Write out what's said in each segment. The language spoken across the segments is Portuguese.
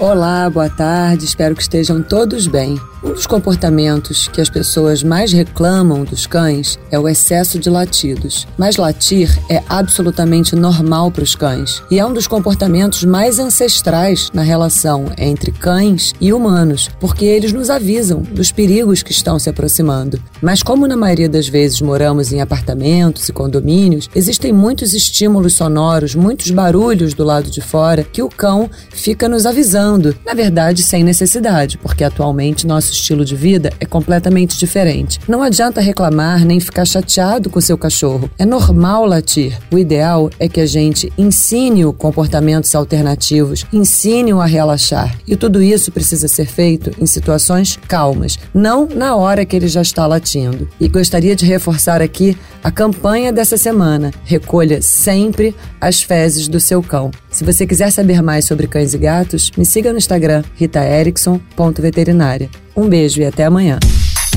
Olá, boa tarde, espero que estejam todos bem. Um dos comportamentos que as pessoas mais reclamam dos cães é o excesso de latidos. Mas latir é absolutamente normal para os cães e é um dos comportamentos mais ancestrais na relação entre cães e humanos, porque eles nos avisam dos perigos que estão se aproximando. Mas, como na maioria das vezes moramos em apartamentos e condomínios, existem muitos estímulos sonoros, muitos barulhos do lado de fora que o cão fica nos avisando, na verdade, sem necessidade, porque atualmente nosso estilo de vida é completamente diferente. Não adianta reclamar nem ficar chateado com seu cachorro. É normal latir. O ideal é que a gente ensine-o comportamentos alternativos, ensine-o a relaxar. E tudo isso precisa ser feito em situações calmas, não na hora que ele já está latindo. E gostaria de reforçar aqui a campanha dessa semana. Recolha sempre as fezes do seu cão. Se você quiser saber mais sobre cães e gatos, me siga no Instagram ritaerickson.veterinária. Um beijo e até amanhã.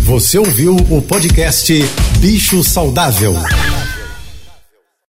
Você ouviu o podcast Bicho Saudável.